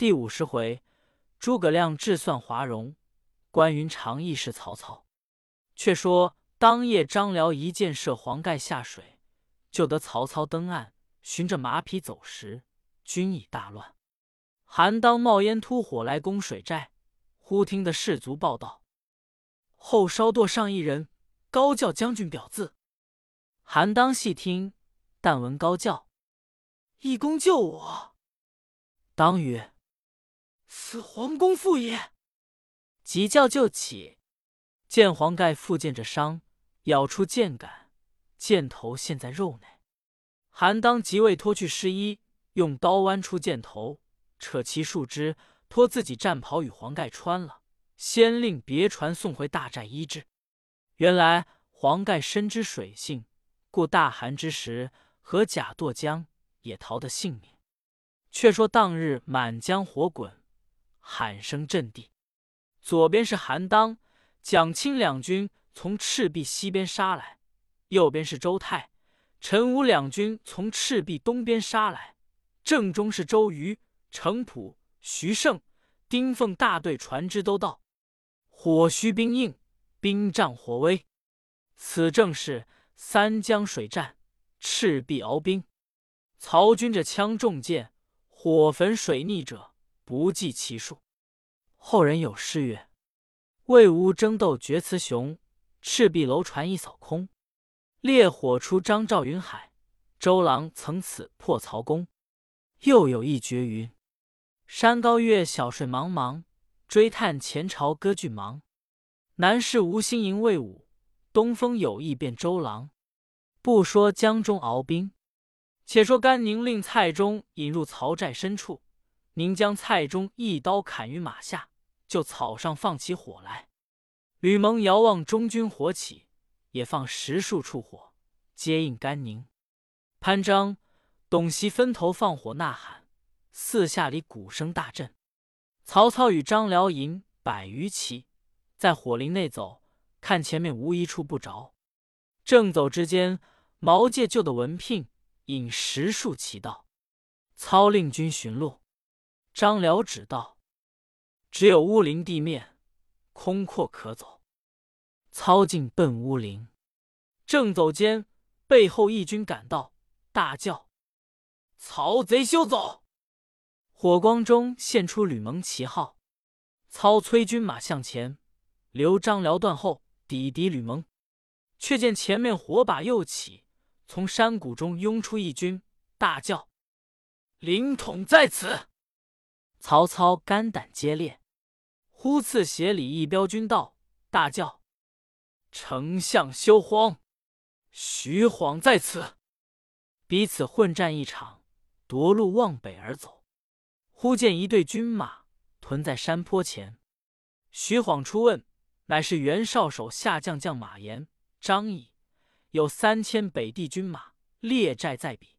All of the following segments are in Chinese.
第五十回，诸葛亮智算华容，关云长义是曹操。却说当夜，张辽一箭射黄盖下水，救得曹操登岸，寻着马匹走时，军已大乱。韩当冒烟突火来攻水寨，忽听得士卒报道，后稍垛上一人高叫将军表字。韩当细听，但闻高叫：“义公救我！”当曰：“此黄公父也。”急叫就起，见黄盖复见着伤，咬出箭杆，箭头陷在肉内。韩当即位脱去湿衣，用刀剜出箭头，扯其树枝，脱自己战袍与黄盖穿了，先令别船送回大寨医治。原来黄盖深知水性。故大寒之时，和甲堕江，也逃得性命。却说当日满江火滚，喊声震地。左边是韩当、蒋钦两军从赤壁西边杀来，右边是周泰、陈武两军从赤壁东边杀来，正中是周瑜、程普、徐盛、丁奉大队船只都到，火虚兵硬，兵仗火威。此正是。三江水战，赤壁鏖兵。曹军这枪重箭，火焚水逆者，不计其数。后人有诗曰：“魏吴争斗决雌雄，赤壁楼船一扫空。烈火出张赵云海，周郎曾此破曹公。”又有一绝云：“山高月小水茫茫，追探前朝割据忙。南市无心迎魏武。”东风有意变周郎，不说江中鏖兵，且说甘宁令蔡中引入曹寨深处，宁将蔡中一刀砍于马下，就草上放起火来。吕蒙遥望中军火起，也放十数处火接应甘宁。潘璋、董袭分头放火呐喊，四下里鼓声大震。曹操与张辽引百余骑在火林内走。看前面无一处不着，正走之间，毛玠救的文聘引十数骑到，操令军巡路。张辽指道：“只有乌林地面空阔可走。”操进奔乌林，正走间，背后义军赶到，大叫：“曹贼休走！”火光中现出吕蒙旗号，操催军马向前，留张辽断后。抵敌吕蒙，却见前面火把又起，从山谷中拥出一军，大叫：“凌统在此！”曹操肝胆皆裂，忽次协里一彪军到，大叫：“丞相休慌，徐晃在此！”彼此混战一场，夺路往北而走。忽见一队军马屯在山坡前，徐晃出问。乃是袁绍手下将将马延、张翼，有三千北地军马列寨在彼。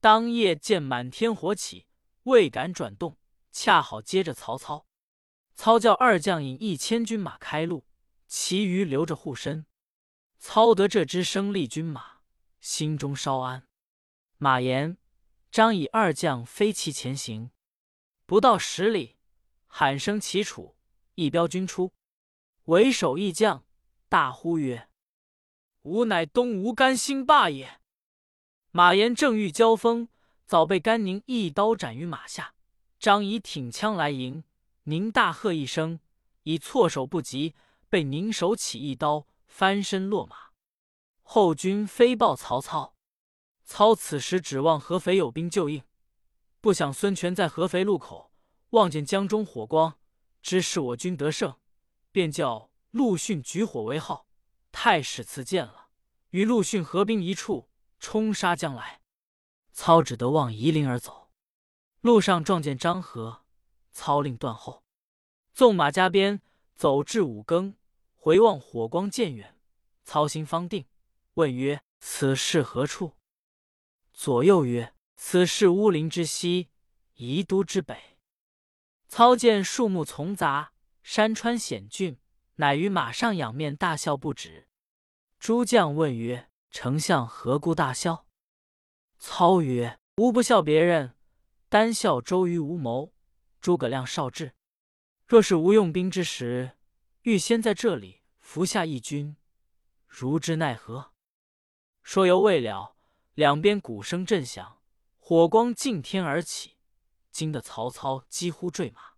当夜见满天火起，未敢转动，恰好接着曹操。操叫二将引一千军马开路，其余留着护身。操得这支生力军马，心中稍安。马延、张以二将飞骑前行，不到十里，喊声齐楚，一彪军出。为首一将大呼曰：“吾乃东吴甘兴霸也！”马延正欲交锋，早被甘宁一刀斩于马下。张仪挺枪来迎，宁大喝一声，已措手不及，被宁手起一刀，翻身落马。后军飞报曹操，操此时指望合肥有兵救应，不想孙权在合肥路口望见江中火光，知是我军得胜。便叫陆逊举火为号，太史慈见了，与陆逊合兵一处，冲杀将来。操只得往夷陵而走，路上撞见张合，操令断后，纵马加鞭，走至五更，回望火光渐远，操心方定，问曰：“此事何处？”左右曰：“此事乌林之西，夷都之北。”操见树木丛杂。山川险峻，乃于马上仰面大笑不止。诸将问曰：“丞相何故大笑？”操曰：“吾不笑别人，单笑周瑜无谋。诸葛亮少智，若是无用兵之时，欲先在这里伏下一军，如之奈何？”说犹未了，两边鼓声震响，火光尽天而起，惊得曹操几乎坠马。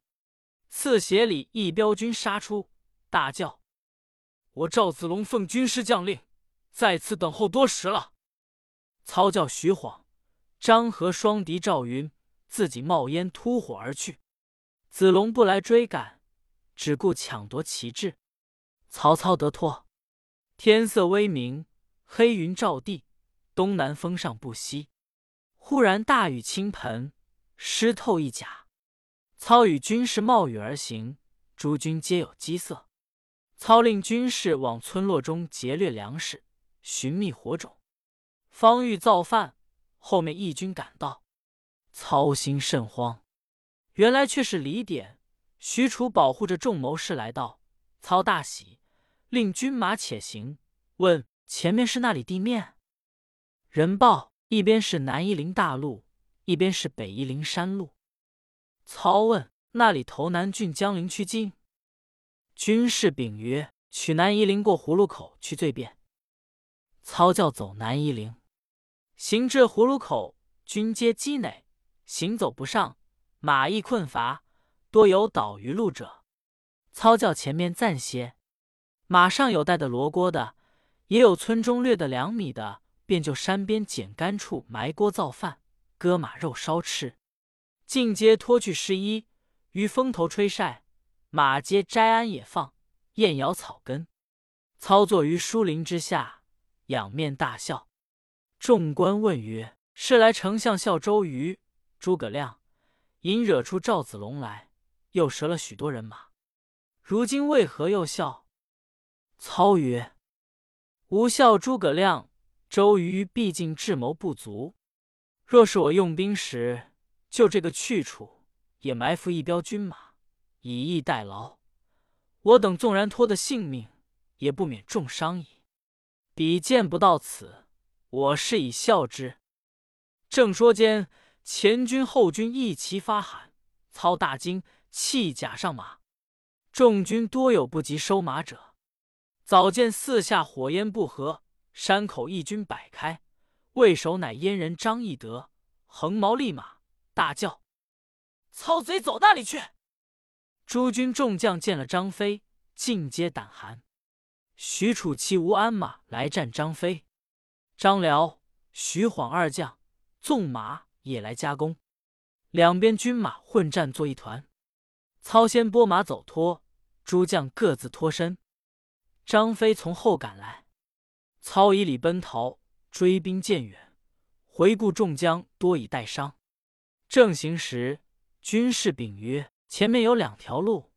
刺斜里一彪军杀出，大叫：“我赵子龙奉军师将令，在此等候多时了。”操叫徐晃、张合双敌赵云，自己冒烟突火而去。子龙不来追赶，只顾抢夺旗帜。曹操得脱。天色微明，黑云罩地，东南风上不息。忽然大雨倾盆，湿透一甲。操与军士冒雨而行，诸军皆有饥色。操令军士往村落中劫掠粮食，寻觅火种。方欲造饭，后面义军赶到，操心甚慌。原来却是李典、许褚保护着众谋士来到。操大喜，令军马且行。问前面是那里地面？人报一边是南夷陵大路，一边是北夷陵山路。操问那里投南郡江陵去进？军士禀曰：取南夷陵过葫芦口去最便。操教走南夷陵。行至葫芦口，军皆积馁，行走不上，马亦困乏，多有倒于路者。操教前面暂歇，马上有带的罗锅的，也有村中掠的两米的，便就山边捡干处埋锅造饭，割马肉烧吃。尽皆脱去湿衣，于风头吹晒，马皆摘鞍也放，燕咬草根。操坐于疏林之下，仰面大笑。众官问曰：“是来丞相笑周瑜、诸葛亮，引惹出赵子龙来，又折了许多人马。如今为何又笑？”操曰：“吾笑诸葛亮、周瑜，毕竟智谋不足。若是我用兵时，就这个去处，也埋伏一彪军马，以逸待劳。我等纵然脱得性命，也不免重伤矣。彼见不到此。”我是以笑之。正说间，前军后军一齐发喊，操大惊，弃甲上马。众军多有不及收马者。早见四下火焰不和，山口一军摆开，为首乃燕人张翼德，横矛立马，大叫：“操贼走那里去！”诸军众将见了张飞，尽皆胆寒。许褚骑无鞍马来战张飞。张辽、徐晃二将纵马也来加工，两边军马混战作一团。操先拨马走脱，诸将各自脱身。张飞从后赶来，操以礼奔逃，追兵渐远，回顾众将多已带伤。正行时，军士禀曰：“前面有两条路，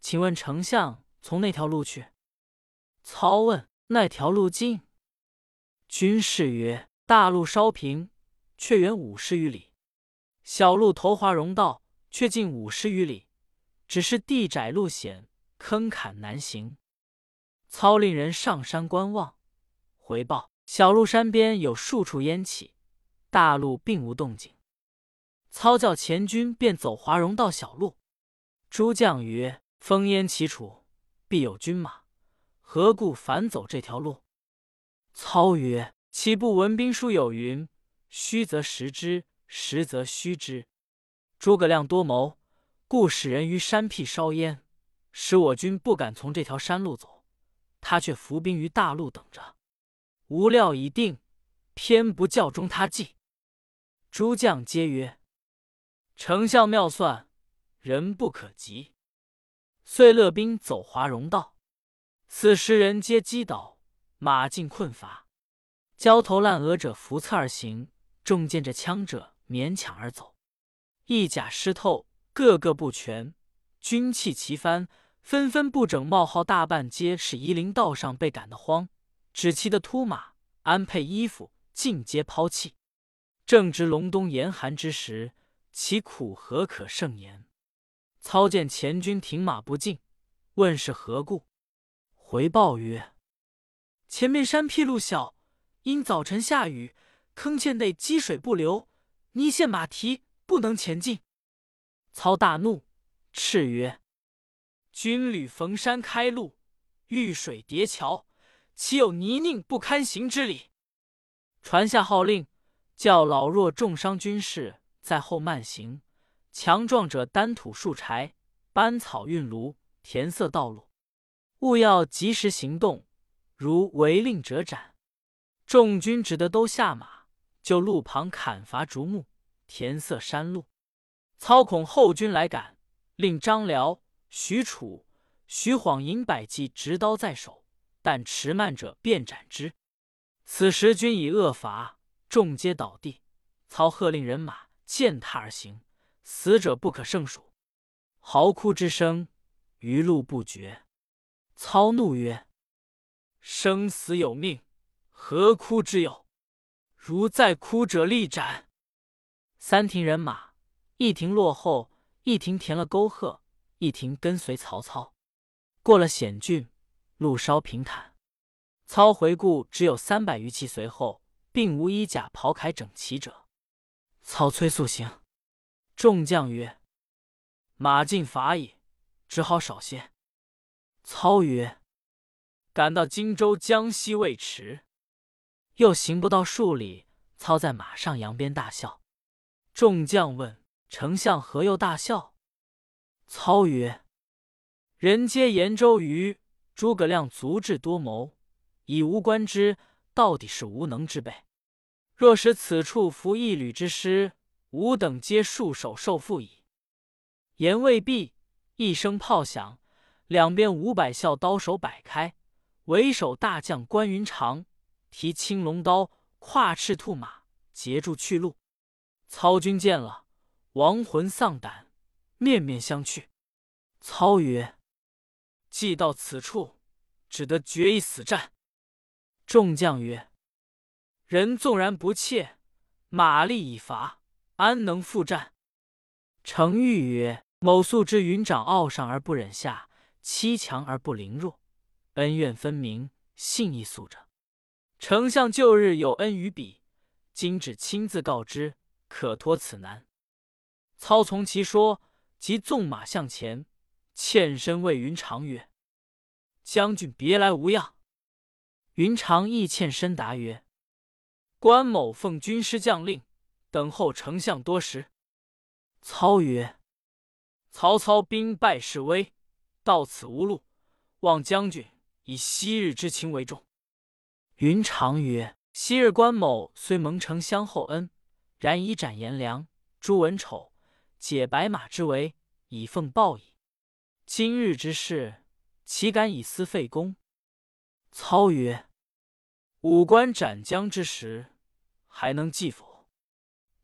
请问丞相从那条路去？”操问：“那条路近？”军士曰：“大路稍平，却远五十余里；小路投华容道，却近五十余里。只是地窄路险，坑坎难行。”操令人上山观望，回报：小路山边有数处烟起，大路并无动静。操叫前军便走华容道小路。诸将曰：“烽烟齐处，必有军马，何故反走这条路？”操曰：“岂不闻兵书有云：‘虚则实之，实则虚之。’诸葛亮多谋，故使人于山僻烧烟，使我军不敢从这条山路走。他却伏兵于大路等着。无料已定，偏不教中他计。”诸将皆曰：“丞相妙算，人不可及。”遂勒兵走华容道。此时人皆击倒。马尽困乏，焦头烂额者扶侧而行，中箭着枪者勉强而走。一甲湿透，个个不全，军器齐翻，纷纷不整冒号，大半皆是夷陵道上被赶得慌，只骑的秃马，安配衣服，尽皆抛弃。正值隆冬严寒之时，其苦何可胜言？操见前军停马不进，问是何故？回报曰。前面山僻路小，因早晨下雨，坑堑内积水不流，泥陷马蹄不能前进。操大怒，叱曰：“军旅逢山开路，遇水叠桥，岂有泥泞不堪行之理？”传下号令，叫老弱重伤军士在后慢行，强壮者担土树柴，搬草运炉，填塞道路，务要及时行动，如违令者斩。众军只得都下马，就路旁砍伐竹木，填塞山路。操恐后军来赶，令张辽、许褚、徐晃引百骑执刀在手，但迟慢者便斩之。此时军已饿乏，众皆倒地。操喝令人马践踏而行，死者不可胜数，嚎哭之声余路不绝。操怒曰：“生死有命，何哭之有？如再哭者，力斩！”三庭人马。一庭落后，一庭填了沟壑，一庭跟随曹操。过了险峻，路稍平坦。操回顾，只有三百余骑随后，并无衣甲袍铠整齐者。操催速行。众将曰：“马尽乏矣，只好少些。”操曰：“赶到荆州、江西未迟。”又行不到数里，操在马上扬鞭大笑。众将问。丞相何又大笑？操曰：“人皆言周瑜、诸葛亮足智多谋，以无官之，到底是无能之辈。若使此处伏一旅之师，吾等皆束手受缚矣。”言未毕，一声炮响，两边五百校刀手摆开，为首大将关云长提青龙刀，跨赤兔马，截住去路。操军见了。亡魂丧胆，面面相觑。操曰：“既到此处，只得决一死战。”众将曰：“人纵然不怯，马力已乏，安能复战？”程昱曰：“某素知云长傲上而不忍下，欺强而不凌弱，恩怨分明，信义肃着。丞相旧日有恩于彼，今只亲自告知，可脱此难。”操从其说，即纵马向前，欠身谓云长曰：“将军别来无恙？”云长亦欠身答曰：“关某奉军师将令，等候丞相多时。”操曰：“曹操兵败势危，到此无路，望将军以昔日之情为重。”云长曰：“昔日关某虽蒙丞相厚恩，然以斩颜良、诛文丑。”解白马之围，以奉报矣。今日之事，岂敢以私废公？操曰：“五关斩将之时，还能计否？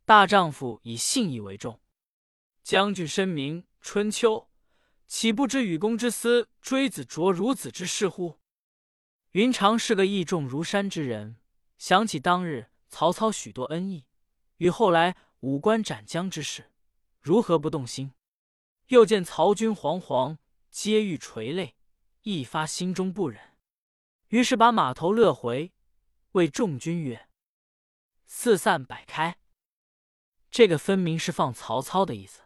大丈夫以信义为重。将军深明春秋，岂不知与公之私，追子卓孺子之事乎？”云长是个义重如山之人，想起当日曹操许多恩义，与后来五关斩将之事。如何不动心？又见曹军惶惶，皆欲垂泪，一发心中不忍，于是把马头勒回，谓众军曰：“四散摆开。”这个分明是放曹操的意思。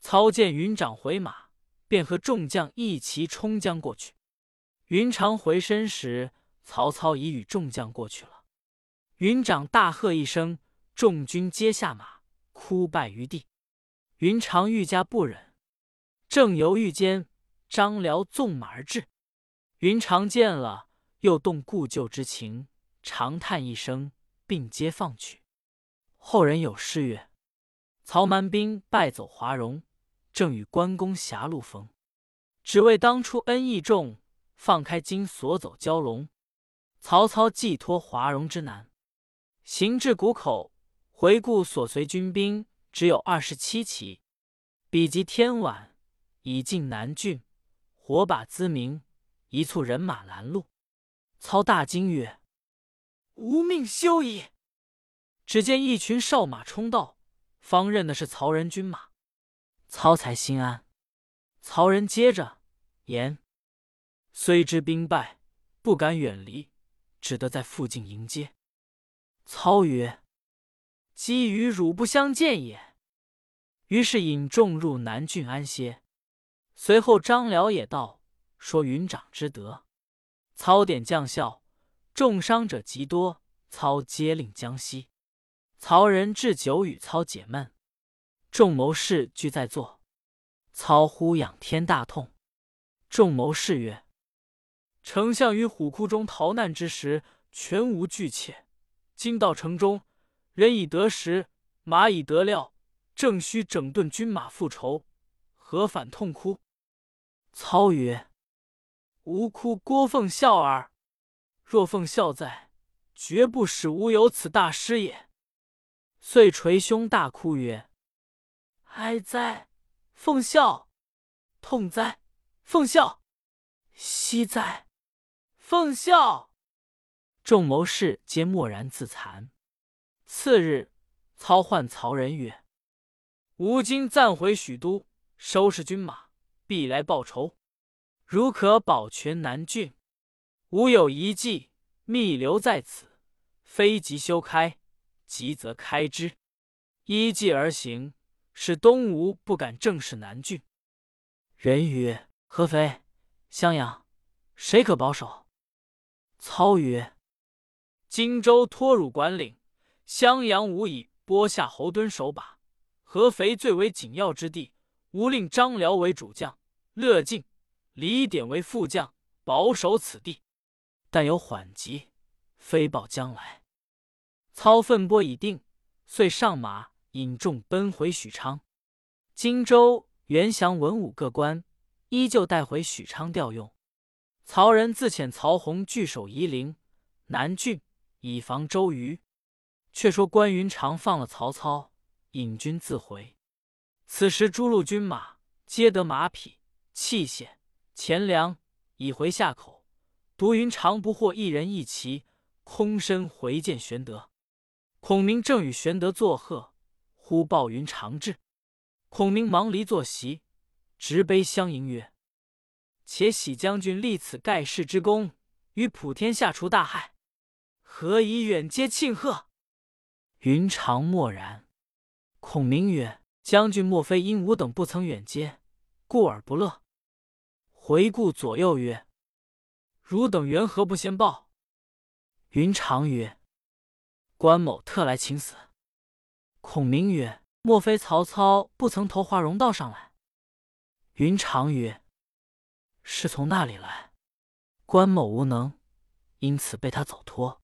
操见云长回马，便和众将一齐冲将过去。云长回身时，曹操已与众将过去了。云长大喝一声，众军皆下马，哭拜于地。云长愈加不忍，正犹豫间，张辽纵马而至。云长见了，又动故旧之情，长叹一声，并皆放去。后人有诗曰：“曹蛮兵败走华容，正与关公狭路逢。只为当初恩义重，放开金锁走蛟龙。曹操寄托华容之难，行至谷口，回顾所随军兵。”只有二十七骑，比及天晚，已进南郡，火把滋鸣，一簇人马拦路。操大惊曰：“吾命休矣！”只见一群哨马冲到，方认的是曹仁军马。操才心安。曹仁接着言：“虽知兵败，不敢远离，只得在附近迎接。”操曰：“基与汝不相见也。”于是引众入南郡安歇。随后张辽也到，说云长之德。操点将校，重伤者极多，操皆令将息。曹仁置酒与操解闷，众谋士俱在座。操呼仰天大痛。众谋士曰：“丞相于虎窟中逃难之时，全无惧怯。今到城中，人已得食，马已得料，正需整顿军马复仇，何反痛哭？”操曰：“吾哭郭奉孝耳。若奉孝在，绝不使吾有此大失也。”遂捶胸大哭曰：“哀哉！奉孝！痛哉！奉孝！惜哉！奉孝！”众谋士皆默然自惭。次日，操唤曹仁曰：“吾今暂回许都，收拾军马，必来报仇。如可保全南郡，吾有一计，密留在此，非即修开。”急则开之，依计而行，使东吴不敢正视南郡。人曰：“合肥、襄阳，谁可保守？”操曰：“荆州托汝管领，襄阳无以拨下侯敦守把，合肥最为紧要之地，吾令张辽为主将，乐进、李典为副将，保守此地。但有缓急，飞报将来。”操分拨已定，遂上马引众奔回许昌。荆州、袁祥文武各官依旧带回许昌调用。曹仁自遣曹洪据守夷陵、南郡，以防周瑜。却说关云长放了曹操，引军自回。此时诸路军马皆得马匹、器械、钱粮，已回下口。独云长不获一人一骑，空身回见玄德。孔明正与玄德作贺，忽报云长至。孔明忙离坐席，执杯相迎曰：“且喜将军立此盖世之功，与普天下除大害，何以远接庆贺？”云长默然。孔明曰：“将军莫非因吾等不曾远接，故而不乐？”回顾左右曰：“汝等缘何不先报？”云长曰：关某特来请死。孔明曰：“莫非曹操不曾投华容道上来？”云长曰：“是从那里来？关某无能，因此被他走脱。”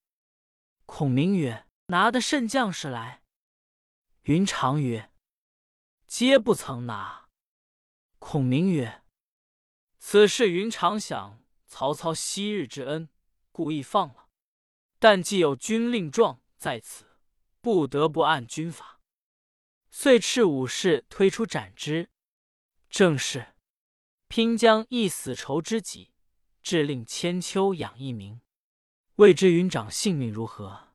孔明曰：“拿的甚将士来？”云长曰：“皆不曾拿。”孔明曰：“此事云长想曹操昔日之恩，故意放了。但既有军令状。”在此，不得不按军法，遂斥武士推出斩之。正是拼将一死仇知己，致令千秋养一名。未知云长性命如何？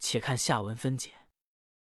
且看下文分解。